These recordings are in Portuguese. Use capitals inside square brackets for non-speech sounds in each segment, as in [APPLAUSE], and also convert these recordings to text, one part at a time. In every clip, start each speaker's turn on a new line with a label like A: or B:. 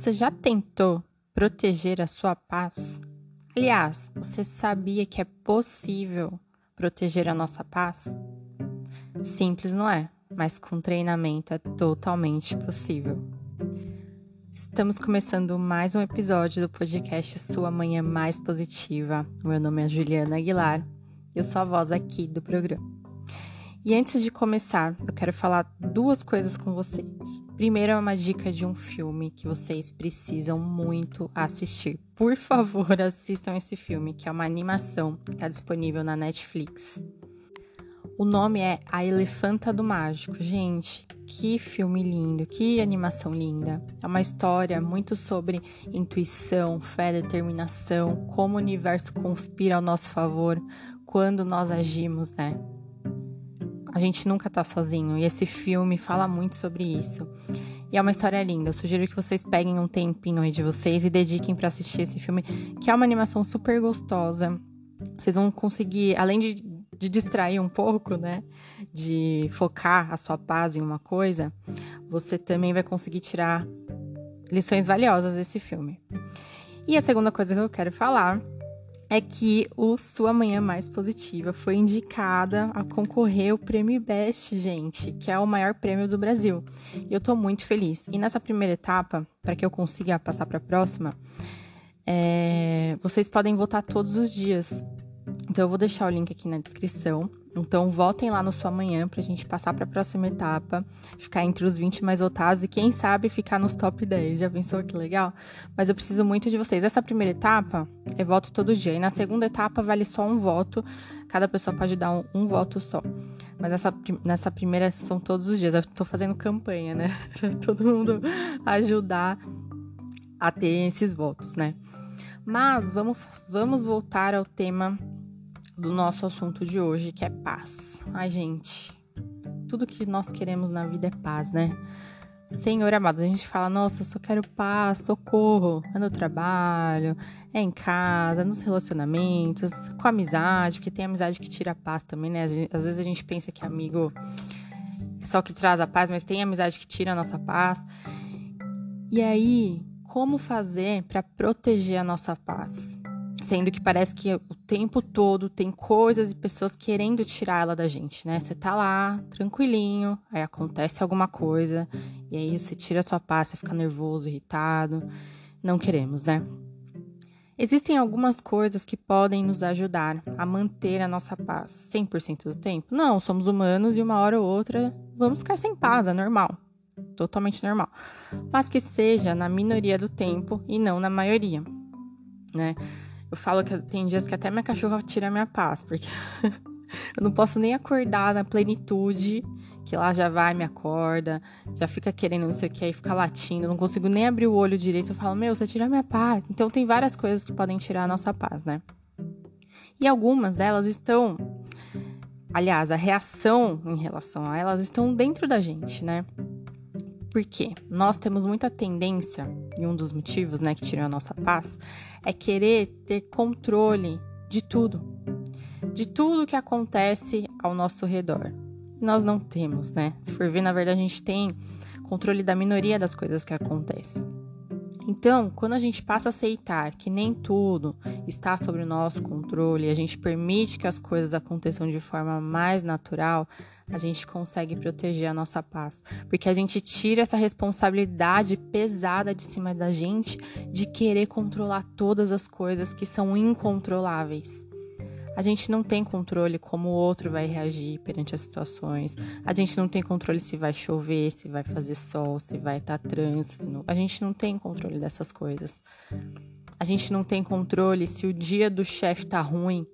A: Você já tentou proteger a sua paz? Aliás, você sabia que é possível proteger a nossa paz? Simples não é, mas com treinamento é totalmente possível. Estamos começando mais um episódio do podcast Sua Manhã Mais Positiva. Meu nome é Juliana Aguilar, eu sou a voz aqui do programa. E antes de começar, eu quero falar duas coisas com vocês. Primeiro é uma dica de um filme que vocês precisam muito assistir. Por favor, [LAUGHS] assistam esse filme, que é uma animação que está disponível na Netflix. O nome é A Elefanta do Mágico. Gente, que filme lindo, que animação linda. É uma história muito sobre intuição, fé, determinação, como o universo conspira ao nosso favor quando nós agimos, né? A gente nunca tá sozinho e esse filme fala muito sobre isso. E é uma história linda. Eu sugiro que vocês peguem um tempinho aí de vocês e dediquem para assistir esse filme, que é uma animação super gostosa. Vocês vão conseguir, além de, de distrair um pouco, né? De focar a sua paz em uma coisa, você também vai conseguir tirar lições valiosas desse filme. E a segunda coisa que eu quero falar é que o Sua Manhã Mais Positiva foi indicada a concorrer ao Prêmio Best, gente, que é o maior prêmio do Brasil. E eu tô muito feliz. E nessa primeira etapa, para que eu consiga passar para a próxima, é... vocês podem votar todos os dias. Então eu vou deixar o link aqui na descrição. Então, votem lá no sua manhã pra gente passar para a próxima etapa, ficar entre os 20 mais votados e quem sabe ficar nos top 10. Já pensou que legal? Mas eu preciso muito de vocês. Essa primeira etapa é voto todo dia. E na segunda etapa vale só um voto. Cada pessoa pode dar um, um voto só. Mas essa, nessa primeira são todos os dias. Eu tô fazendo campanha, né? [LAUGHS] Pra todo mundo ajudar a ter esses votos, né? Mas vamos, vamos voltar ao tema do nosso assunto de hoje, que é paz. Ai, gente, tudo que nós queremos na vida é paz, né? Senhor amado, a gente fala, nossa, eu só quero paz, socorro, é no trabalho, é em casa, nos relacionamentos, com amizade, porque tem amizade que tira a paz também, né? Às vezes a gente pensa que amigo é só que traz a paz, mas tem amizade que tira a nossa paz. E aí, como fazer para proteger a nossa paz? Sendo que parece que o tempo todo tem coisas e pessoas querendo tirar ela da gente, né? Você tá lá, tranquilinho, aí acontece alguma coisa, e aí você tira a sua paz, você fica nervoso, irritado. Não queremos, né? Existem algumas coisas que podem nos ajudar a manter a nossa paz 100% do tempo? Não, somos humanos e uma hora ou outra vamos ficar sem paz, é normal. Totalmente normal. Mas que seja na minoria do tempo e não na maioria, né? Eu falo que tem dias que até minha cachorra tira minha paz, porque [LAUGHS] eu não posso nem acordar na plenitude, que lá já vai, me acorda, já fica querendo não sei o que, aí fica latindo, não consigo nem abrir o olho direito. Eu falo, meu, você tira minha paz. Então tem várias coisas que podem tirar a nossa paz, né? E algumas delas estão. Aliás, a reação em relação a elas estão dentro da gente, né? Porque nós temos muita tendência, e um dos motivos né, que tiram a nossa paz, é querer ter controle de tudo. De tudo que acontece ao nosso redor. Nós não temos, né? Se for ver, na verdade, a gente tem controle da minoria das coisas que acontecem. Então, quando a gente passa a aceitar que nem tudo está sob o nosso controle, a gente permite que as coisas aconteçam de forma mais natural, a gente consegue proteger a nossa paz. Porque a gente tira essa responsabilidade pesada de cima da gente de querer controlar todas as coisas que são incontroláveis. A gente não tem controle como o outro vai reagir perante as situações. A gente não tem controle se vai chover, se vai fazer sol, se vai estar trânsito. A gente não tem controle dessas coisas. A gente não tem controle se o dia do chefe tá ruim.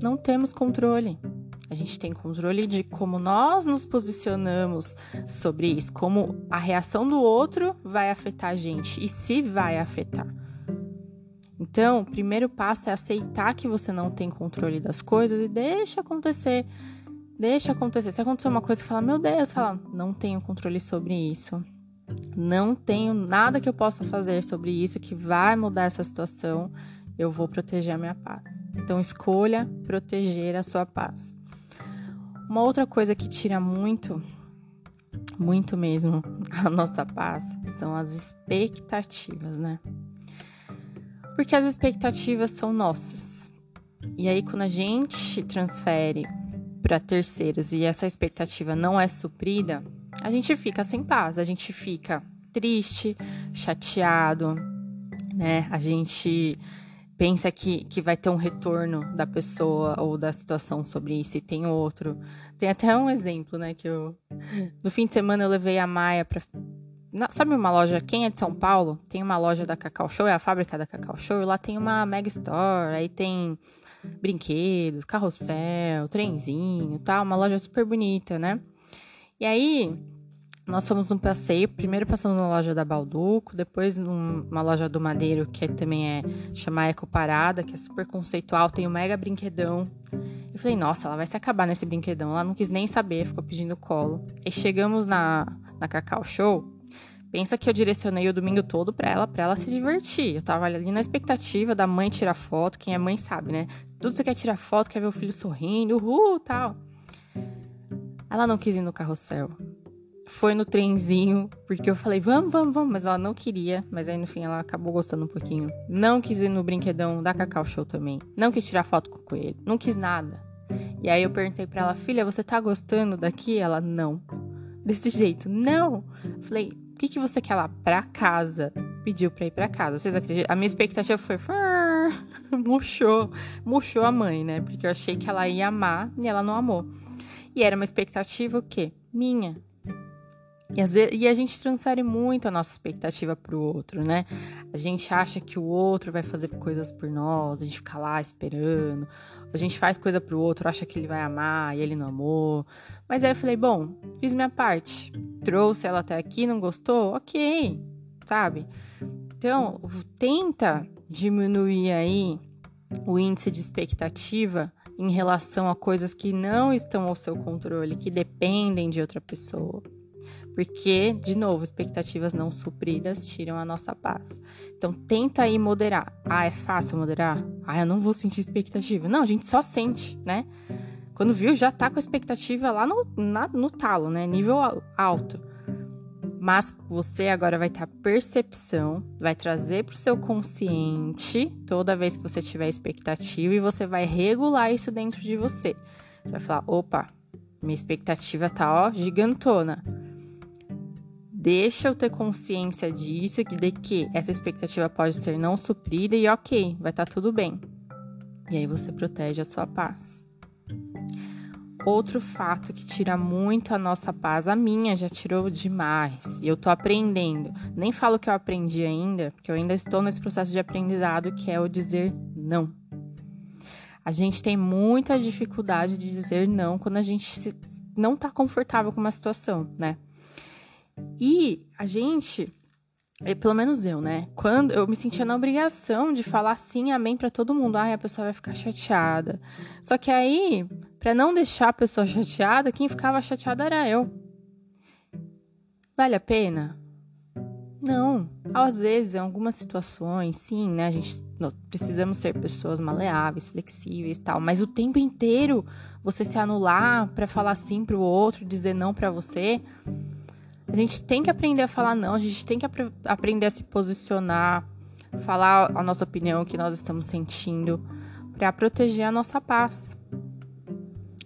A: Não temos controle. A gente tem controle de como nós nos posicionamos sobre isso, como a reação do outro vai afetar a gente e se vai afetar. Então, o primeiro passo é aceitar que você não tem controle das coisas e deixa acontecer. Deixa acontecer. Se acontecer uma coisa, fala, meu Deus, fala, não tenho controle sobre isso. Não tenho nada que eu possa fazer sobre isso que vai mudar essa situação. Eu vou proteger a minha paz. Então, escolha proteger a sua paz. Uma outra coisa que tira muito muito mesmo [LAUGHS] a nossa paz são as expectativas, né? Porque as expectativas são nossas. E aí, quando a gente transfere para terceiros e essa expectativa não é suprida, a gente fica sem paz, a gente fica triste, chateado, né? A gente pensa que, que vai ter um retorno da pessoa ou da situação sobre isso e tem outro. Tem até um exemplo, né? Que eu. No fim de semana eu levei a Maia pra. sabe uma loja, quem é de São Paulo? Tem uma loja da Cacau Show, é a fábrica da Cacau Show, lá tem uma Mega Store, aí tem brinquedos, carrossel, trenzinho tal, uma loja super bonita, né? E aí, nós fomos num passeio, primeiro passando na loja da Balduco, depois numa loja do Madeiro, que também é chamar Eco Parada, que é super conceitual, tem um mega brinquedão. Eu falei, nossa, ela vai se acabar nesse brinquedão. Ela não quis nem saber, ficou pedindo colo. E chegamos na, na Cacau Show. Pensa que eu direcionei o domingo todo pra ela, pra ela se divertir. Eu tava ali na expectativa da mãe tirar foto. Quem é mãe sabe, né? Tudo você quer tirar foto, quer ver o filho sorrindo, uhul, tal. Ela não quis ir no carrossel foi no trenzinho, porque eu falei, vamos, vamos, vamos, mas ela não queria, mas aí no fim ela acabou gostando um pouquinho. Não quis ir no brinquedão da Cacau Show também. Não quis tirar foto com o coelho, não quis nada. E aí eu perguntei para ela, filha, você tá gostando daqui? Ela, não. Desse jeito, não. Falei, que, que você quer lá? Pra casa. Pediu pra ir pra casa. Vocês acreditam? A minha expectativa foi, [LAUGHS] murchou, murchou a mãe, né? Porque eu achei que ela ia amar e ela não amou. E era uma expectativa o quê? Minha. E, vezes, e, a gente transfere muito a nossa expectativa para o outro, né? A gente acha que o outro vai fazer coisas por nós, a gente fica lá esperando. A gente faz coisa para o outro, acha que ele vai amar e ele não amou. Mas aí eu falei, bom, fiz minha parte. Trouxe ela até aqui, não gostou? Ok, sabe? Então, tenta diminuir aí o índice de expectativa em relação a coisas que não estão ao seu controle, que dependem de outra pessoa. Porque, de novo, expectativas não supridas tiram a nossa paz. Então, tenta aí moderar. Ah, é fácil moderar? Ah, eu não vou sentir expectativa. Não, a gente só sente, né? Quando viu, já tá com a expectativa lá no, na, no talo, né? Nível alto. Mas você agora vai ter a percepção, vai trazer para o seu consciente toda vez que você tiver expectativa e você vai regular isso dentro de você. Você vai falar: opa, minha expectativa tá ó, gigantona Deixa eu ter consciência disso, de que essa expectativa pode ser não suprida e ok, vai estar tá tudo bem. E aí você protege a sua paz. Outro fato que tira muito a nossa paz, a minha já tirou demais. E eu tô aprendendo. Nem falo que eu aprendi ainda, porque eu ainda estou nesse processo de aprendizado, que é o dizer não. A gente tem muita dificuldade de dizer não quando a gente não tá confortável com uma situação, né? E a gente, é, pelo menos eu, né? Quando eu me sentia na obrigação de falar sim, amém para todo mundo, ai, a pessoa vai ficar chateada. Só que aí, para não deixar a pessoa chateada, quem ficava chateada era eu. Vale a pena? Não. Às vezes, em algumas situações, sim, né? A gente nós precisamos ser pessoas maleáveis, flexíveis, tal, mas o tempo inteiro você se anular para falar sim pro outro, dizer não para você, a gente tem que aprender a falar não, a gente tem que ap aprender a se posicionar, falar a nossa opinião, o que nós estamos sentindo, para proteger a nossa paz.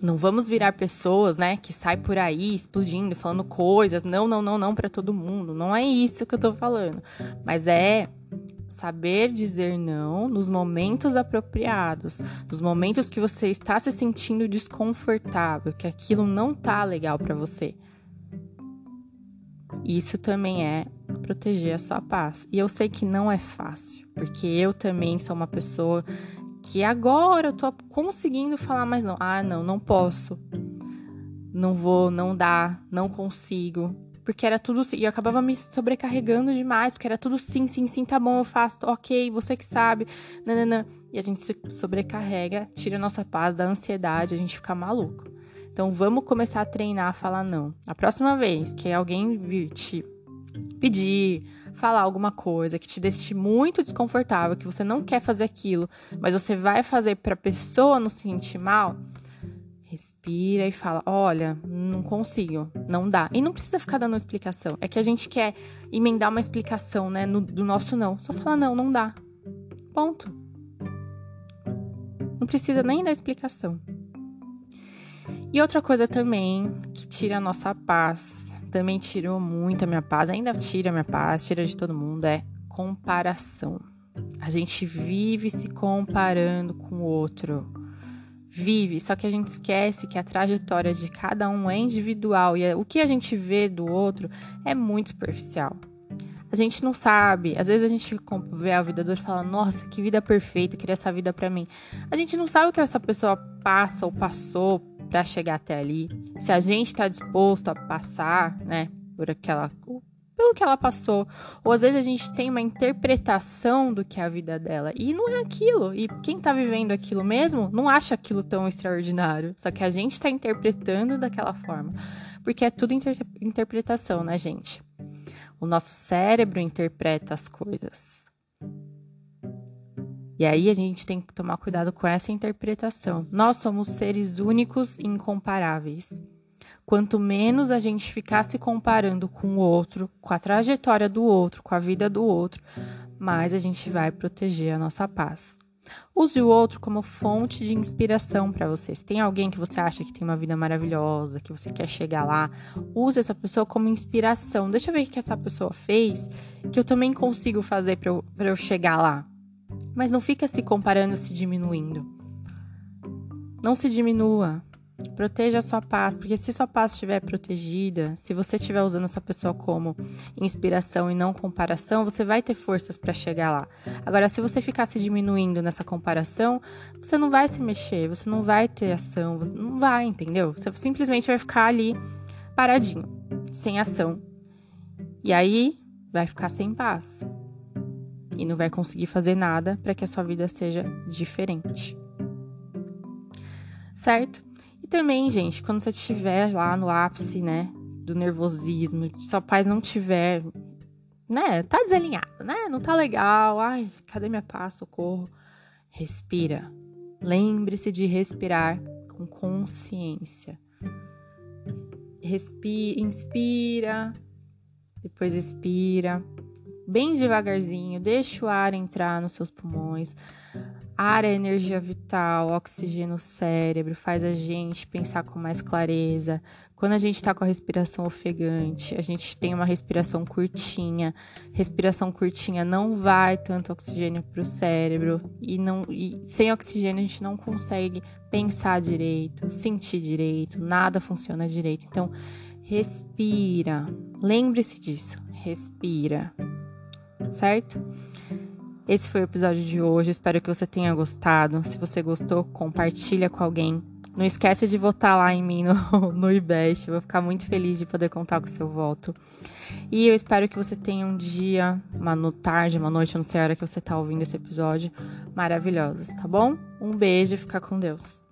A: Não vamos virar pessoas, né, que sai por aí explodindo, falando coisas, não, não, não, não para todo mundo. Não é isso que eu tô falando. Mas é saber dizer não nos momentos apropriados, nos momentos que você está se sentindo desconfortável, que aquilo não tá legal para você. Isso também é proteger a sua paz. E eu sei que não é fácil, porque eu também sou uma pessoa que agora eu tô conseguindo falar, mas não. Ah, não, não posso. Não vou, não dá, não consigo. Porque era tudo sim. E eu acabava me sobrecarregando demais, porque era tudo sim, sim, sim, tá bom, eu faço, ok, você que sabe. Nananã. E a gente se sobrecarrega, tira a nossa paz da ansiedade, a gente fica maluco. Então vamos começar a treinar a falar não. A próxima vez que alguém vir te pedir, falar alguma coisa que te deixe muito desconfortável, que você não quer fazer aquilo, mas você vai fazer para a pessoa não se sentir mal, Respira e fala: Olha, não consigo, não dá. E não precisa ficar dando explicação. É que a gente quer emendar uma explicação, né? No, do nosso não. Só fala: Não, não dá. Ponto. Não precisa nem dar explicação. E outra coisa também que tira a nossa paz, também tirou muito a minha paz, ainda tira a minha paz, tira de todo mundo, é comparação. A gente vive se comparando com o outro. Vive, só que a gente esquece que a trajetória de cada um é individual e o que a gente vê do outro é muito superficial. A gente não sabe, às vezes a gente vê a vida do outro e fala: Nossa, que vida perfeita, eu queria essa vida para mim. A gente não sabe o que essa pessoa passa ou passou para chegar até ali, se a gente está disposto a passar, né, por aquela pelo que ela passou, ou às vezes a gente tem uma interpretação do que é a vida dela e não é aquilo. E quem tá vivendo aquilo mesmo não acha aquilo tão extraordinário, só que a gente tá interpretando daquela forma, porque é tudo inter interpretação, né, gente? O nosso cérebro interpreta as coisas. E aí a gente tem que tomar cuidado com essa interpretação. Nós somos seres únicos e incomparáveis. Quanto menos a gente ficar se comparando com o outro, com a trajetória do outro, com a vida do outro, mais a gente vai proteger a nossa paz. Use o outro como fonte de inspiração para você. Se tem alguém que você acha que tem uma vida maravilhosa, que você quer chegar lá, use essa pessoa como inspiração. Deixa eu ver o que essa pessoa fez, que eu também consigo fazer para eu, eu chegar lá. Mas não fica se comparando, se diminuindo. Não se diminua. Proteja a sua paz, porque se sua paz estiver protegida, se você estiver usando essa pessoa como inspiração e não comparação, você vai ter forças para chegar lá. Agora, se você ficar se diminuindo nessa comparação, você não vai se mexer, você não vai ter ação, você não vai, entendeu? Você simplesmente vai ficar ali paradinho, sem ação. E aí vai ficar sem paz e não vai conseguir fazer nada para que a sua vida seja diferente. Certo? E também, gente, quando você estiver lá no ápice, né, do nervosismo, sua paz não tiver, né, tá desalinhada, né, não tá legal, ai, cadê minha paz, socorro? Respira. Lembre-se de respirar com consciência. Respira, inspira, depois expira bem devagarzinho, deixa o ar entrar nos seus pulmões. Ar é energia vital, oxigênio no cérebro, faz a gente pensar com mais clareza. Quando a gente está com a respiração ofegante, a gente tem uma respiração curtinha. Respiração curtinha não vai tanto oxigênio para o cérebro e, não, e sem oxigênio a gente não consegue pensar direito, sentir direito, nada funciona direito. Então, respira. Lembre-se disso. Respira certo? Esse foi o episódio de hoje. Espero que você tenha gostado. Se você gostou, compartilha com alguém. Não esquece de votar lá em mim no, [LAUGHS] no IBEST. Eu vou ficar muito feliz de poder contar com o seu voto. E eu espero que você tenha um dia, uma tarde, uma noite, não sei a hora que você está ouvindo esse episódio, maravilhosos, tá bom? Um beijo e fica com Deus.